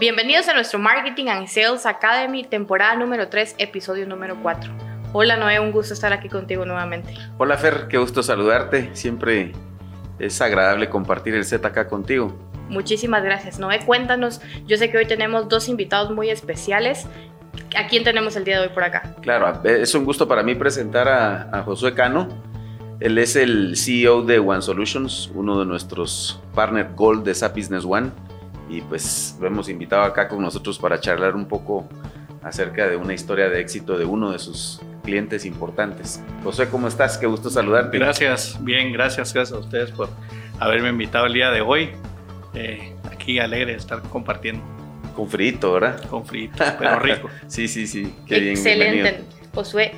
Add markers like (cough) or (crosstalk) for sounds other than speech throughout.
Bienvenidos a nuestro Marketing and Sales Academy, temporada número 3, episodio número 4. Hola Noé, un gusto estar aquí contigo nuevamente. Hola Fer, qué gusto saludarte. Siempre es agradable compartir el set acá contigo. Muchísimas gracias. Noé, cuéntanos, yo sé que hoy tenemos dos invitados muy especiales. ¿A quién tenemos el día de hoy por acá? Claro, es un gusto para mí presentar a, a Josué Cano. Él es el CEO de One Solutions, uno de nuestros partner Gold de SAP Business One y pues lo hemos invitado acá con nosotros para charlar un poco acerca de una historia de éxito de uno de sus clientes importantes. José, ¿cómo estás? Qué gusto saludarte. Gracias, bien, gracias, gracias a ustedes por haberme invitado el día de hoy. Eh, aquí alegre de estar compartiendo. Con frito, ¿verdad? Con frito, pero rico. (laughs) sí, sí, sí. Qué bien, Excelente, Josué.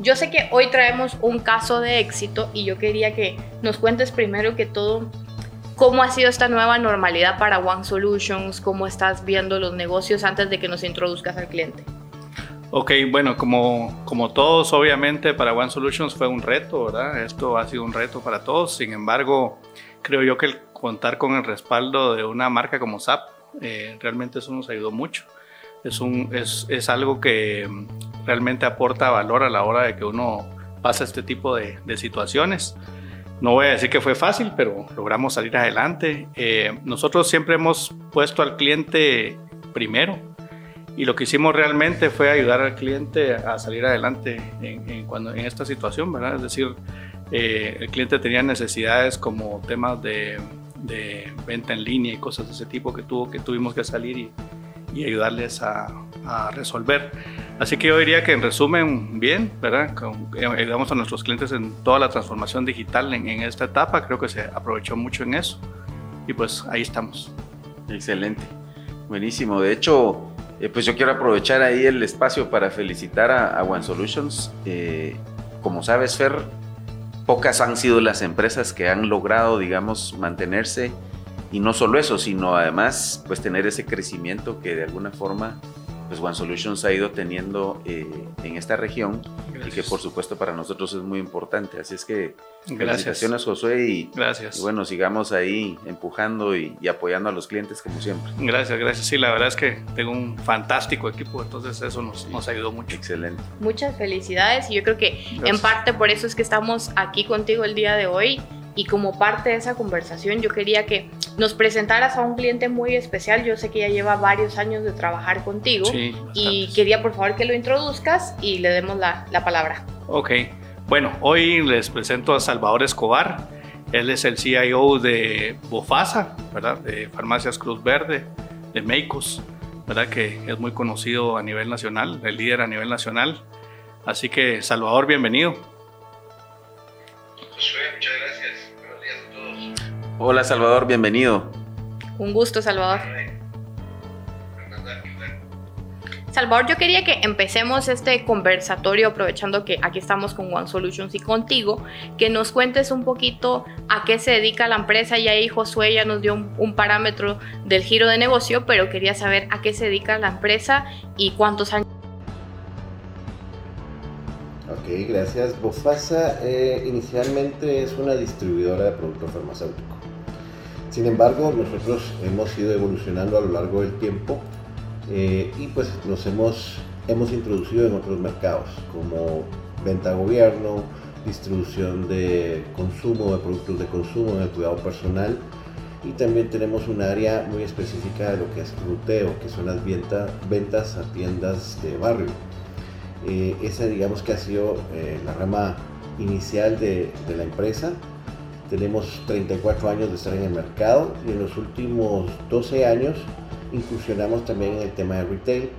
Yo sé que hoy traemos un caso de éxito y yo quería que nos cuentes primero que todo ¿Cómo ha sido esta nueva normalidad para One Solutions? ¿Cómo estás viendo los negocios antes de que nos introduzcas al cliente? Ok, bueno, como, como todos, obviamente para One Solutions fue un reto, ¿verdad? Esto ha sido un reto para todos. Sin embargo, creo yo que el contar con el respaldo de una marca como SAP, eh, realmente eso nos ayudó mucho. Es, un, es, es, algo que realmente aporta valor a la hora de que uno pasa este tipo de, de situaciones. No voy a decir que fue fácil, pero logramos salir adelante. Eh, nosotros siempre hemos puesto al cliente primero y lo que hicimos realmente fue ayudar al cliente a salir adelante en, cuando, en esta situación, ¿verdad? Es decir, eh, el cliente tenía necesidades como temas de, venta en línea y cosas de ese tipo que, tuvo, que tuvimos que salir y, y ayudarles a, a resolver. Así que yo diría que en resumen, bien, ¿verdad? Eh, ayudamos a nuestros clientes en toda la transformación digital en, esta etapa, creo que se aprovechó mucho en eso y pues ahí estamos. Excelente, buenísimo. De hecho, eh, pues yo quiero aprovechar ahí el espacio para felicitar a, One Solutions. Eh, como sabes, Fer, pocas han sido las empresas que han logrado, digamos, mantenerse y no solo eso, sino además, pues tener ese crecimiento que de alguna forma pues One Solutions ha ido teniendo eh, en esta región y que por supuesto para nosotros es muy importante. Así es que felicitaciones Josué y, gracias. bueno, sigamos ahí empujando y, apoyando a los clientes como siempre. Gracias, gracias. Sí, la verdad es que tengo un fantástico equipo, entonces eso nos, nos ayudó mucho. Excelente. Muchas felicidades y yo creo que en parte por eso es que estamos aquí contigo el día de hoy y como parte de esa conversación yo quería que nos presentaras a un cliente muy especial. Yo sé que ya lleva varios años de trabajar contigo y quería por favor que lo introduzcas y le demos la, la palabra. Ok, bueno, hoy les presento a Salvador Escobar. Él es el CIO de Bofasa, ¿verdad? De Farmacias Cruz Verde, de Meicos, ¿verdad? Que es muy conocido a nivel nacional, el líder a nivel nacional. Así que, Salvador, bienvenido. muchas gracias. Hola Salvador, bienvenido. Un gusto Salvador. Salvador, yo quería que empecemos este conversatorio aprovechando que aquí estamos con One Solutions y contigo, que nos cuentes un poquito a qué se dedica la empresa. Y ahí Josué ya nos dio un, parámetro del giro de negocio, pero quería saber a qué se dedica la empresa y cuántos años. Ok, gracias. Bofasa eh, inicialmente es una distribuidora de productos farmacéuticos. Sin embargo, nosotros hemos ido evolucionando a lo largo del tiempo eh, y pues nos hemos, hemos introducido en otros mercados como venta a gobierno, distribución de consumo, de productos de consumo, en el cuidado personal y también tenemos un área muy específica de lo que es ruteo, que son las ventas a tiendas de barrio. Eh, esa digamos que ha sido eh, la rama inicial de la empresa tenemos 34 años de estar en el mercado y en los últimos 12 años incursionamos también en el tema de retail,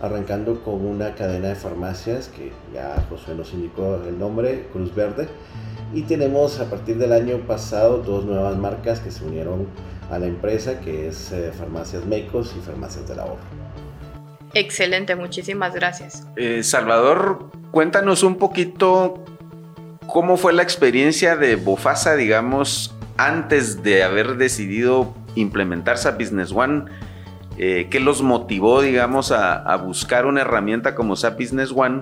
arrancando con una cadena de farmacias que ya José nos indicó el nombre, Cruz Verde. Y tenemos a partir del año pasado dos nuevas marcas que se unieron a la empresa, que es eh, Farmacias Meicos y Farmacias del Ahorro. Excelente, muchísimas gracias. Eh, Salvador, cuéntanos un poquito ¿Cómo fue la experiencia de Bofasa, digamos, antes de haber decidido implementar SAP Business One? Eh, ¿Qué los motivó, digamos, a, buscar una herramienta como SAP Business One?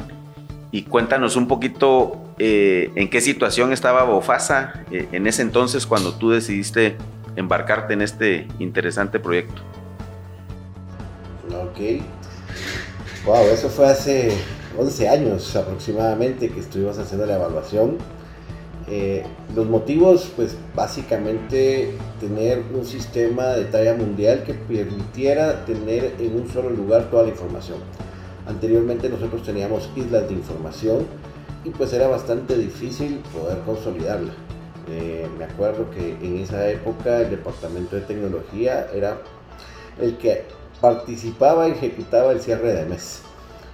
Y cuéntanos un poquito eh, en qué situación estaba Bofasa eh, en ese entonces cuando tú decidiste embarcarte en este interesante proyecto. Ok. Wow, eso fue hace 11 años aproximadamente que estuvimos haciendo la evaluación. Eh, los motivos, pues básicamente tener un sistema de talla mundial que permitiera tener en un solo lugar toda la información. Anteriormente nosotros teníamos islas de información y pues era bastante difícil poder consolidarla. Eh, me acuerdo que en esa época el departamento de tecnología era el que participaba y ejecutaba el cierre de mes.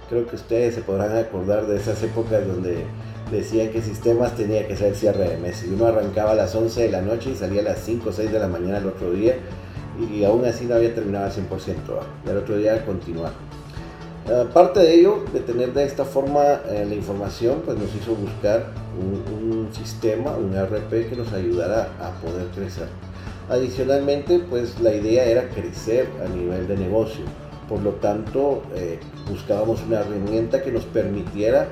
Creo que ustedes se podrán acordar de esas épocas donde decían que sistemas tenía que ser cierre de mes. Y uno arrancaba a las 11 de la noche y salía a las 5 o 6 de la mañana el otro día y aún así no había terminado al 100%. Y el otro día continuar. Aparte de ello, de tener de esta forma eh, la información, pues nos hizo buscar un, un, sistema, un RP que nos ayudara a poder crecer. Adicionalmente, pues la idea era crecer a nivel de negocio. Por lo tanto, eh, buscábamos una herramienta que nos permitiera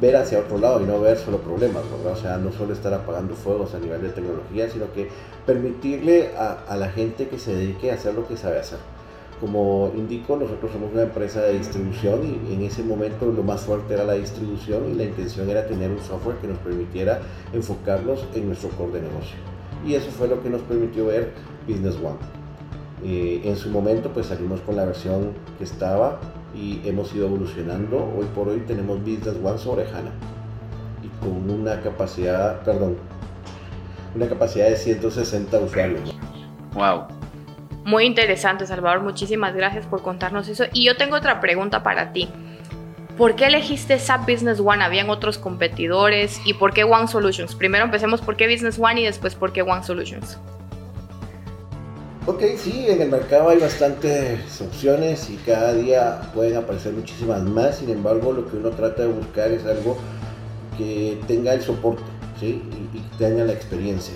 ver hacia otro lado y no ver solo problemas, ¿verdad? O sea, no solo estar apagando fuegos a nivel de tecnología, sino que permitirle a, a la gente que se dedique a hacer lo que sabe hacer. Como indico, nosotros somos una empresa de distribución y en ese momento lo más fuerte era la distribución y la intención era tener un software que nos permitiera enfocarnos en nuestro core de negocio. Y eso fue lo que nos permitió ver Business One. Eh, en su momento pues salimos con la versión que estaba y hemos ido evolucionando. Hoy por hoy tenemos Business One sobre HANA y con una capacidad, perdón, una capacidad de 160 usuarios. Wow. Muy interesante, Salvador. Muchísimas gracias por contarnos eso. Y yo tengo otra pregunta para ti. ¿Por qué elegiste SAP Business One? ¿Habían otros competidores? ¿Y por qué One Solutions? Primero empecemos por qué Business One y después por qué One Solutions. Ok, sí, en el mercado hay bastantes opciones y cada día pueden aparecer muchísimas más. Sin embargo, lo que uno trata de buscar es algo que tenga el soporte ¿sí? y, tenga la experiencia.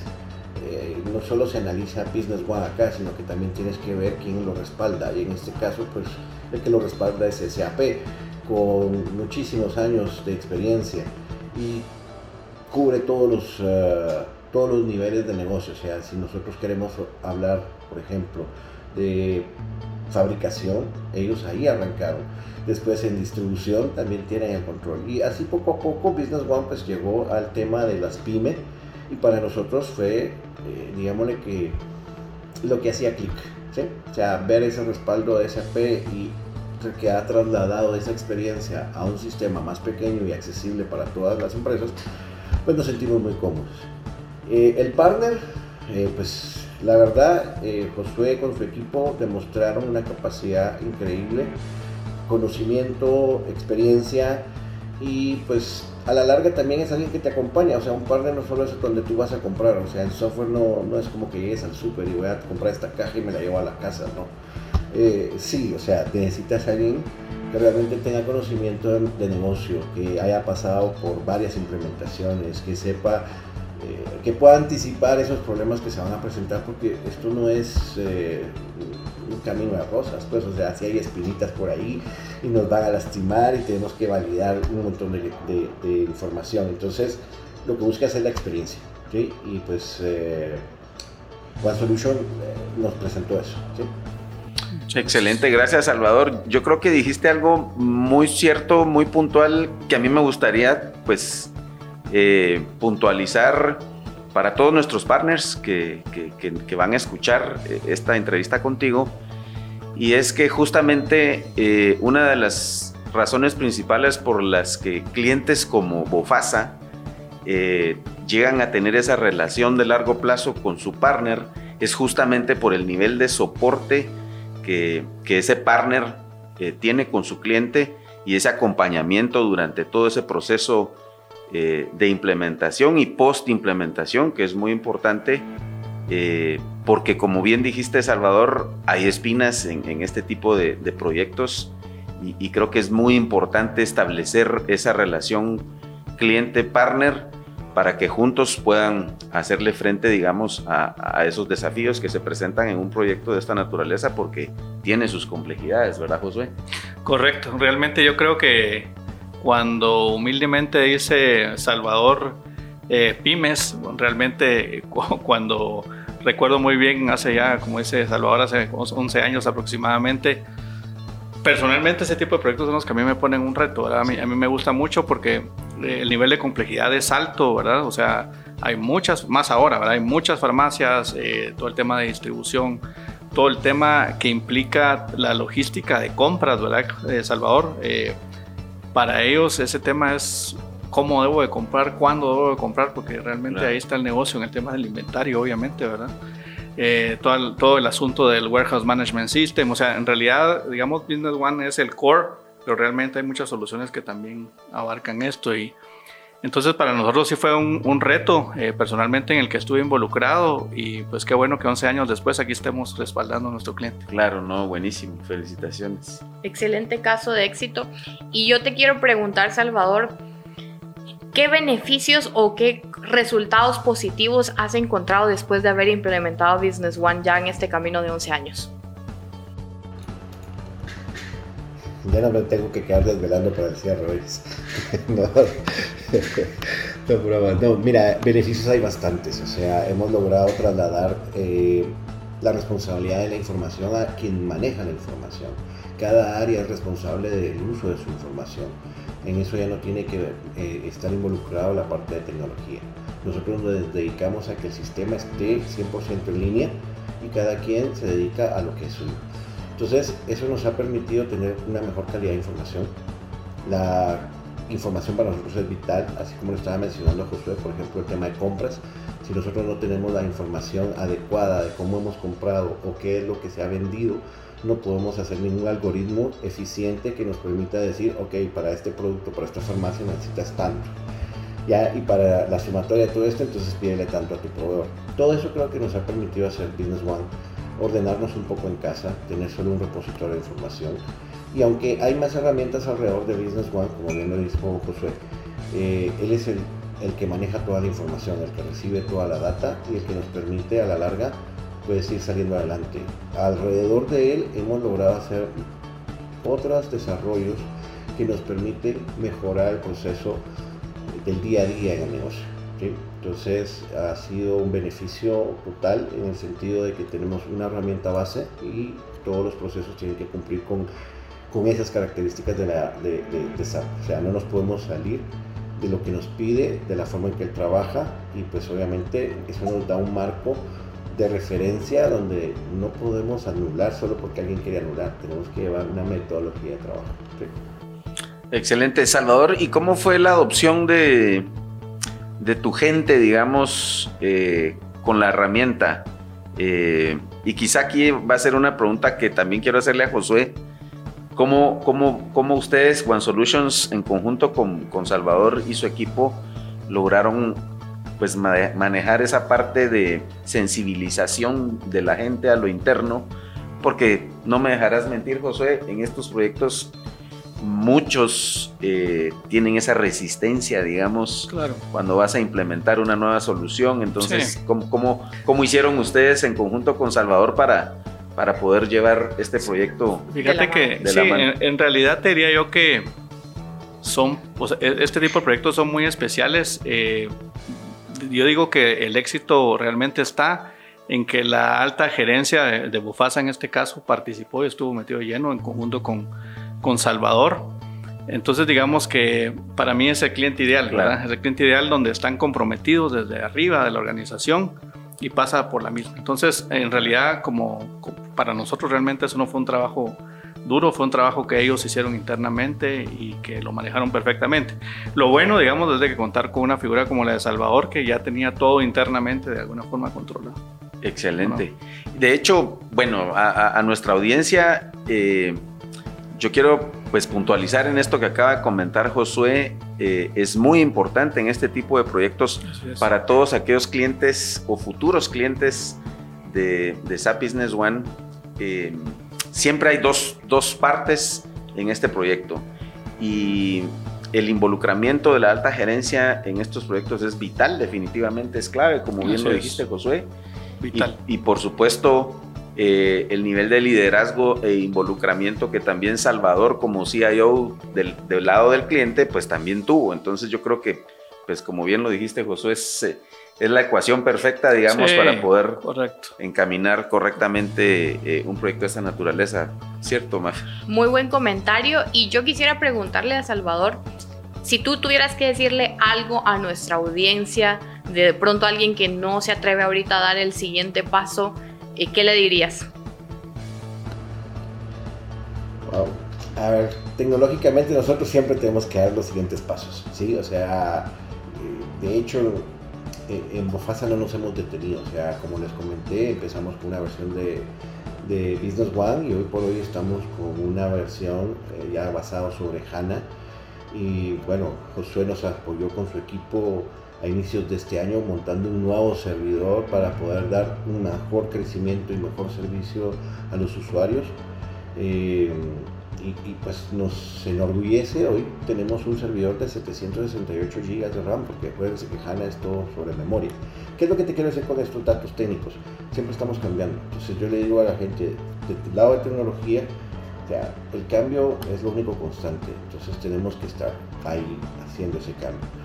Eh, no solo se analiza Business One acá, sino que también tienes que ver quién lo respalda. Y en este caso, pues el que lo respalda es SAP, con muchísimos años de experiencia y cubre todos los, uh, todos los niveles de negocio. O sea, si nosotros queremos hablar, por ejemplo, de fabricación, ellos ahí arrancaron. Después en distribución también tienen el control. Y así poco a poco Business One pues llegó al tema de las pymes y para nosotros fue, eh, digámosle que lo que hacía clic. ¿sí? O sea, ver ese respaldo de SAP y que ha trasladado esa experiencia a un sistema más pequeño y accesible para todas las empresas, pues nos sentimos muy cómodos. Eh, el partner, eh, pues la verdad, eh, Josué con su equipo demostraron una capacidad increíble, conocimiento, experiencia y pues a la larga también es alguien que te acompaña, o sea, un partner no solo es donde tú vas a comprar, o sea, el software no, no es como que llegues al súper y voy a comprar esta caja y me la llevo a la casa, no. Eh, sí, o sea, necesitas alguien que realmente tenga conocimiento de, negocio, que haya pasado por varias implementaciones, que sepa, eh, que pueda anticipar esos problemas que se van a presentar, porque esto no es eh, un camino de rosas, pues, o sea, si hay espinitas por ahí y nos van a lastimar y tenemos que validar un montón de, información. Entonces, lo que busca es la experiencia. Y pues, eh, One Solution nos presentó eso. Excelente, gracias Salvador. Yo creo que dijiste algo muy cierto, muy puntual, que a mí me gustaría pues eh, puntualizar para todos nuestros partners que, van a escuchar eh, esta entrevista contigo. Y es que justamente eh, una de las razones principales por las que clientes como Bofasa llegan a tener esa relación de largo plazo con su partner es justamente por el nivel de soporte que, ese partner tiene con su cliente y ese acompañamiento durante todo ese proceso eh, de implementación y post implementación, que es muy importante, eh, porque como bien dijiste, Salvador, hay espinas en, este tipo de, proyectos y, y, creo que es muy importante establecer esa relación cliente-partner para que juntos puedan hacerle frente, digamos, a, a, esos desafíos que se presentan en un proyecto de esta naturaleza, porque tiene sus complejidades, ¿verdad, Josué? Correcto, realmente yo creo que cuando humildemente dice Salvador eh, pymes, realmente (laughs) cuando recuerdo muy bien, hace ya, como dice Salvador, hace 11 años aproximadamente, personalmente ese tipo de proyectos son los que a mí me ponen un reto. A mí, a mí me gusta mucho porque eh, el nivel de complejidad es alto, ¿verdad? O sea, hay muchas, más ahora, ¿verdad? Hay muchas farmacias, eh, todo el tema de distribución, todo el tema que implica la logística de compras, ¿verdad, eh, Salvador? Para ellos ese tema es cómo debo de comprar, cuándo debo de comprar, porque realmente ahí está el negocio en el tema del inventario, obviamente, ¿verdad? Eh, todo, el, todo el asunto del Warehouse Management System. O sea, en realidad, digamos, Business One es el core, pero realmente hay muchas soluciones que también abarcan esto. Y entonces para nosotros sí fue un, reto eh, personalmente en el que estuve involucrado y pues qué bueno que 11 años después aquí estemos respaldando a nuestro cliente. Claro, no, buenísimo, felicitaciones. Excelente caso de éxito. Y yo te quiero preguntar, Salvador, ¿Qué beneficios o qué resultados positivos has encontrado después de haber implementado Business One ya en este camino de 11 años? Ya no me tengo que quedar desvelando para el cierre, (laughs) no, (laughs) no, no, mira, beneficios hay bastantes. O sea, hemos logrado trasladar eh, la responsabilidad de la información a quien maneja la información. Cada área es responsable del uso de su información en eso ya no tiene que eh, estar involucrado la parte de tecnología. Nosotros nos dedicamos a que el sistema esté 100% en línea y cada quien se dedica a lo que es suyo. Entonces, eso nos ha permitido tener una mejor calidad de información. La información para nosotros es vital, así como lo estaba mencionando Josué, por ejemplo, el tema de compras. Si nosotros no tenemos la información adecuada de cómo hemos comprado o qué es lo que se ha vendido, no podemos hacer ningún algoritmo eficiente que nos permita decir, ok, para este producto, para esta farmacia necesitas tanto. Ya, y para la sumatoria de todo esto, entonces pídele tanto a tu proveedor. Todo eso creo que nos ha permitido hacer Business One, ordenarnos un poco en casa, tener solo un repositorio de información. Y aunque hay más herramientas alrededor de Business One, como bien lo dijo Josué, eh, él es el, el que maneja toda la información, el que recibe toda la data y el que nos permite a la larga puedes ir saliendo adelante. Alrededor de él hemos logrado hacer otros desarrollos que nos permiten mejorar el proceso del día a día en el negocio. Entonces ha sido un beneficio total en el sentido de que tenemos una herramienta base y todos los procesos tienen que cumplir con, con esas características de, SAP. O sea, no nos podemos salir de lo que nos pide, de la forma en que él trabaja y pues obviamente eso nos da un marco de referencia donde no podemos anular solo porque alguien quiere anular, tenemos que llevar una metodología de trabajo. Excelente, Salvador. ¿Y cómo fue la adopción de, de tu gente, digamos, eh, con la herramienta? Eh, y quizá aquí va a ser una pregunta que también quiero hacerle a Josué. ¿Cómo, cómo, cómo ustedes, One Solutions, en conjunto con, con Salvador y su equipo, lograron pues manejar esa parte de sensibilización de la gente a lo interno, porque no me dejarás mentir, José, en estos proyectos muchos eh, tienen esa resistencia, digamos, cuando vas a implementar una nueva solución. Entonces, ¿cómo, cómo, hicieron ustedes en conjunto con Salvador para, para poder llevar este proyecto? Fíjate que sí, en, realidad te diría yo que son, e, este tipo de proyectos son muy especiales. Eh, yo digo que el éxito realmente está en que la alta gerencia de, Bufasa en este caso participó y estuvo metido lleno en conjunto con, con Salvador. Entonces digamos que para mí es el cliente ideal, ¿verdad? Es el cliente ideal donde están comprometidos desde arriba de la organización y pasa por la misma. Entonces en realidad como para nosotros realmente eso no fue un trabajo duro, fue un trabajo que ellos hicieron internamente y que lo manejaron perfectamente. Lo bueno, digamos, es de que contar con una figura como la de Salvador, que ya tenía todo internamente de alguna forma controlado. Excelente. De hecho, bueno, a, nuestra audiencia, eh, yo quiero pues puntualizar en esto que acaba de comentar Josué, eh, es muy importante en este tipo de proyectos para todos aquellos clientes o futuros clientes de, de SAP Business One. Eh, siempre hay dos, partes en este proyecto y el involucramiento de la alta gerencia en estos proyectos es vital, definitivamente es clave, como bien lo dijiste, Josué. Vital. Y, por supuesto, eh, el nivel de liderazgo e involucramiento que también Salvador, como CIO del, lado del cliente, pues también tuvo. Entonces, yo creo que, pues como bien lo dijiste, Josué, es, es la ecuación perfecta, digamos, Sí, para poder Correcto. encaminar correctamente eh, un proyecto de esta naturaleza. ¿Cierto, Maf? Muy buen comentario y yo quisiera preguntarle a Salvador, si tú tuvieras que decirle algo a nuestra audiencia, de pronto alguien que no se atreve ahorita a dar el siguiente paso, eh, ¿qué le dirías? A ver, tecnológicamente nosotros siempre tenemos que dar los siguientes pasos, ¿sí? O sea, eh, de hecho, eh, en Bofasa no nos hemos detenido, o sea, como les comenté, empezamos con una versión de, de Business One y hoy por hoy estamos con una versión eh, ya basada sobre HANA y bueno, Josué nos apoyó con su equipo a inicios de este año montando un nuevo servidor para poder dar un mejor crecimiento y mejor servicio a los usuarios. Eh, y, pues nos enorgullece, hoy tenemos un servidor de 768 GB de RAM, porque acuérdense que HANA es todo sobre memoria. ¿Qué es lo que te quiero decir con estos datos técnicos? Siempre estamos cambiando. Entonces yo le digo a la gente, del lado de tecnología, el cambio es lo único constante, entonces tenemos que estar ahí haciendo ese cambio.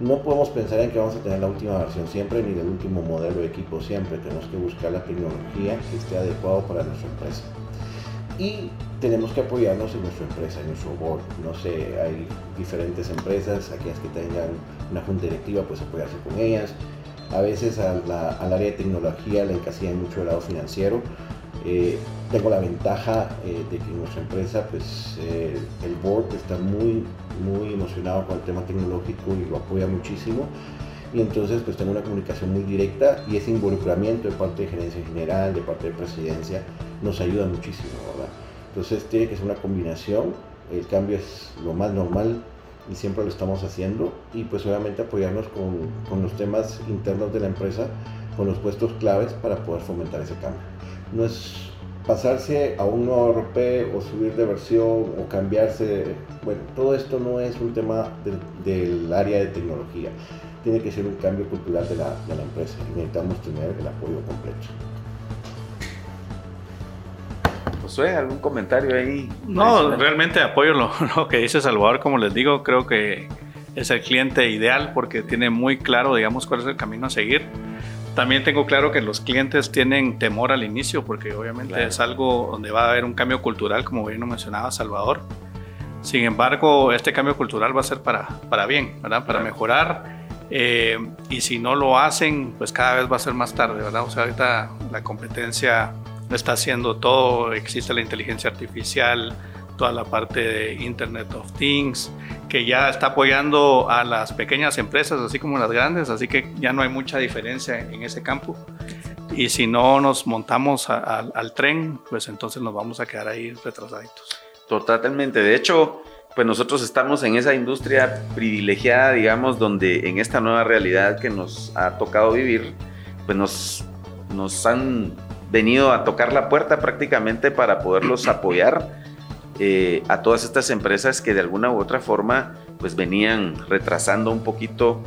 No podemos pensar en que vamos a tener la última versión siempre ni el último modelo de equipo siempre, tenemos que buscar la tecnología que esté adecuado para nuestra empresa. Y tenemos que apoyarnos en nuestra empresa, en nuestro board. No sé, hay diferentes empresas, aquellas que tengan una junta directiva, pues apoyarse con ellas. A veces al área de tecnología le encasillan mucho el lado financiero. Eh, tengo la ventaja eh, de que en nuestra empresa, pues eh, el board está muy, muy emocionado con el tema tecnológico y lo apoya muchísimo. Y entonces, pues tengo una comunicación muy directa y ese involucramiento de parte de gerencia general, de parte de presidencia, nos ayuda muchísimo, ¿verdad? Entonces tiene que ser una combinación, el cambio es lo más normal y siempre lo estamos haciendo y pues obviamente apoyarnos con, con los temas internos de la empresa, con los puestos claves para poder fomentar ese cambio. No es pasarse a un nuevo RP o subir de versión o cambiarse, bueno, todo esto no es un tema de, del área de tecnología, tiene que ser un cambio cultural de la, de la empresa y necesitamos tener el apoyo completo. Josué, ¿algún comentario ahí? No, realmente apoyo lo, (laughs) lo, que dice Salvador, como les digo, creo que es el cliente ideal porque tiene muy claro, digamos, cuál es el camino a seguir. También tengo claro que los clientes tienen temor al inicio porque obviamente claro. es algo donde va a haber un cambio cultural, como bien lo mencionaba Salvador. Sin embargo, este cambio cultural va a ser para, para bien, ¿verdad? Para claro. mejorar. Eh, y si no lo hacen, pues cada vez va a ser más tarde, ¿verdad? O sea, ahorita la competencia está haciendo todo, existe la inteligencia artificial, toda la parte de Internet of Things, que ya está apoyando a las pequeñas empresas, así como las grandes, así que ya no hay mucha diferencia en ese campo. Y si no nos montamos a, a, al tren, pues entonces nos vamos a quedar ahí retrasaditos. Totalmente, de hecho, pues nosotros estamos en esa industria privilegiada, digamos, donde en esta nueva realidad que nos ha tocado vivir, pues nos, nos han venido a tocar la puerta prácticamente para poderlos apoyar eh, a todas estas empresas que de alguna u otra forma pues venían retrasando un poquito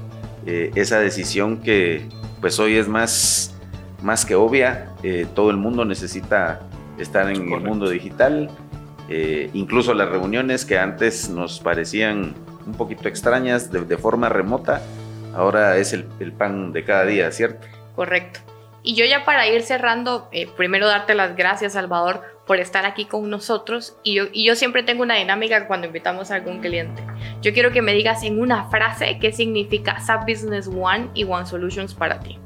eh, esa decisión que pues hoy es más, más que obvia. Eh, todo el mundo necesita estar en Correcto. el mundo digital. Eh, incluso las reuniones que antes nos parecían un poquito extrañas de, de forma remota, ahora es el, el pan de cada día, ¿cierto? Correcto. Y yo ya para ir cerrando, eh, primero darte las gracias, Salvador, por estar aquí con nosotros. Y yo, y yo siempre tengo una dinámica cuando invitamos a algún cliente. Yo quiero que me digas en una frase qué significa SAP Business One y One Solutions para ti.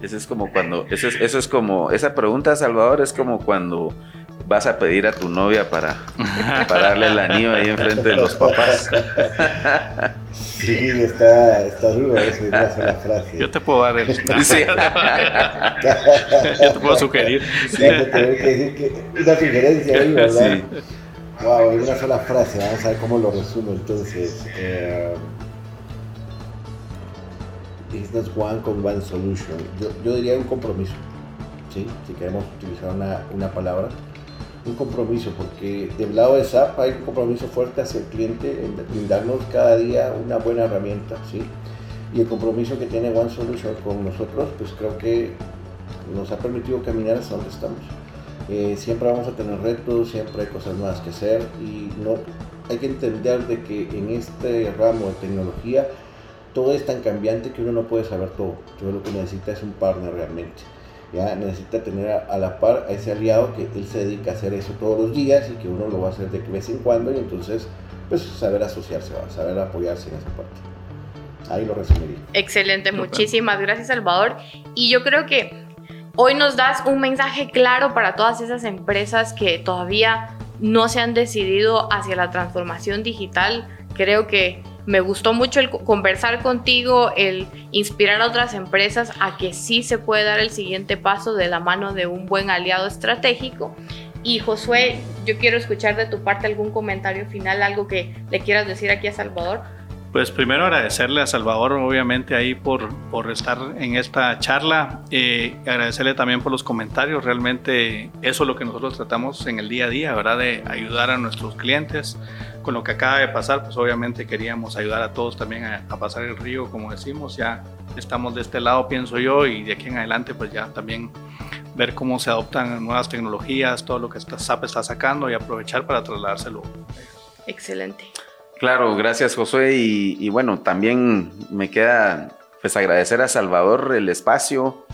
Eso es como cuando, eso es, eso es como, esa pregunta, Salvador, es como cuando vas a pedir a tu novia para, para darle el anillo ahí enfrente de los papás. Sí, está, está duro eso, frase. Yo te puedo dar el... (laughs) Sí. Yo te puedo sugerir. Sí. Tener que decir que una sugerencia ahí, ¿verdad? Sí. Wow, en una sola frase, vamos a ver cómo lo resumo entonces. Eh, Business One con One Solution. Yo, yo diría un compromiso, ¿sí? Si queremos utilizar una, una palabra un compromiso, porque del lado de SAP hay un compromiso fuerte hacia el cliente en brindarnos cada día una buena herramienta, ¿sí? Y el compromiso que tiene One Solution con nosotros, pues creo que nos ha permitido caminar hasta donde estamos. Eh, siempre vamos a tener retos, siempre hay cosas nuevas que hacer y no hay que entender de que en este ramo de tecnología todo es tan cambiante que uno no puede saber todo. Entonces lo que necesita es un partner realmente. Ya necesita tener a, la par a ese aliado que él se dedica a hacer eso todos los días y que uno lo va a hacer de vez en cuando y entonces pues saber asociarse, ¿va? saber apoyarse en esa parte. Ahí lo resumiría. Excelente, muchísimas gracias Salvador. Y yo creo que hoy nos das un mensaje claro para todas esas empresas que todavía no se han decidido hacia la transformación digital. Creo que me gustó mucho el conversar contigo, el inspirar a otras empresas a que sí se puede dar el siguiente paso de la mano de un buen aliado estratégico. Y Josué, yo quiero escuchar de tu parte algún comentario final, algo que le quieras decir aquí a Salvador. Pues primero agradecerle a Salvador, obviamente, ahí por, por estar en esta charla. Eh, agradecerle también por los comentarios. Realmente eso es lo que nosotros tratamos en el día a día, ¿verdad? De ayudar a nuestros clientes. Con lo que acaba de pasar, pues obviamente queríamos ayudar a todos también a, pasar el río, como decimos. Ya estamos de este lado, pienso yo, y de aquí en adelante, pues ya también ver cómo se adoptan nuevas tecnologías, todo lo que SAP está sacando y aprovechar para trasladárselo. Excelente. Claro, gracias Josué y, bueno, también me queda pues agradecer a Salvador el espacio.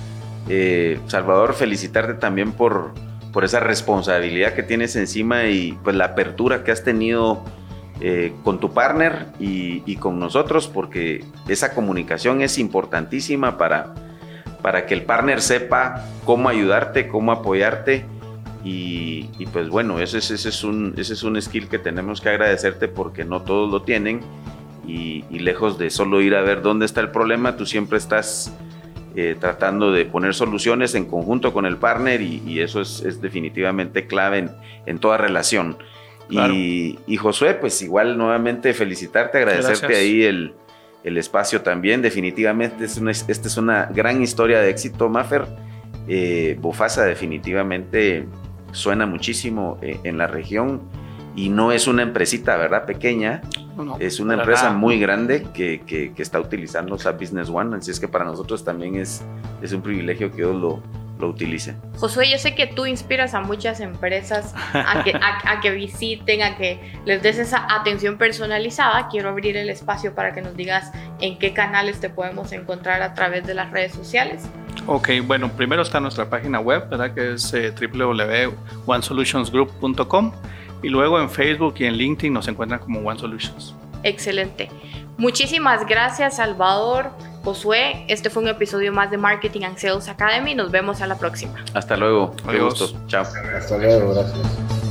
Eh, Salvador, felicitarte también por, por esa responsabilidad que tienes encima y pues la apertura que has tenido eh, con tu partner y, y, con nosotros, porque esa comunicación es importantísima para, para que el partner sepa cómo ayudarte, cómo apoyarte y, pues bueno, ese, ese, es un, ese es un skill que tenemos que agradecerte porque no todos lo tienen y, lejos de solo ir a ver dónde está el problema, tú siempre estás eh, tratando de poner soluciones en conjunto con el partner y, eso es, definitivamente clave en, en toda relación. Y, y, Josué, pues igual nuevamente felicitarte, agradecerte ahí el, el, espacio también. Definitivamente es esta es una gran historia de éxito, Maffer. Eh, Bofasa definitivamente suena muchísimo eh, en la región y no es una empresita, ¿verdad? Pequeña. es una empresa muy grande que, que, está utilizando esa Business One, así es que para nosotros también es, es un privilegio que ellos lo, lo utilicen. Josué, yo sé que tú inspiras a muchas empresas a que, a, que visiten, a que les des esa atención personalizada. Quiero abrir el espacio para que nos digas en qué canales te podemos encontrar a través de las redes sociales. Ok, bueno, primero está nuestra página web, ¿verdad? Que es eh, www.onesolutionsgroup.com y luego en Facebook y en LinkedIn nos encuentran como One Solutions. Excelente. Muchísimas gracias, Salvador. Josué, este fue un episodio más de Marketing and Sales Academy. Nos vemos a la próxima. Hasta luego. Adiós. Chao. Hasta luego. Gracias.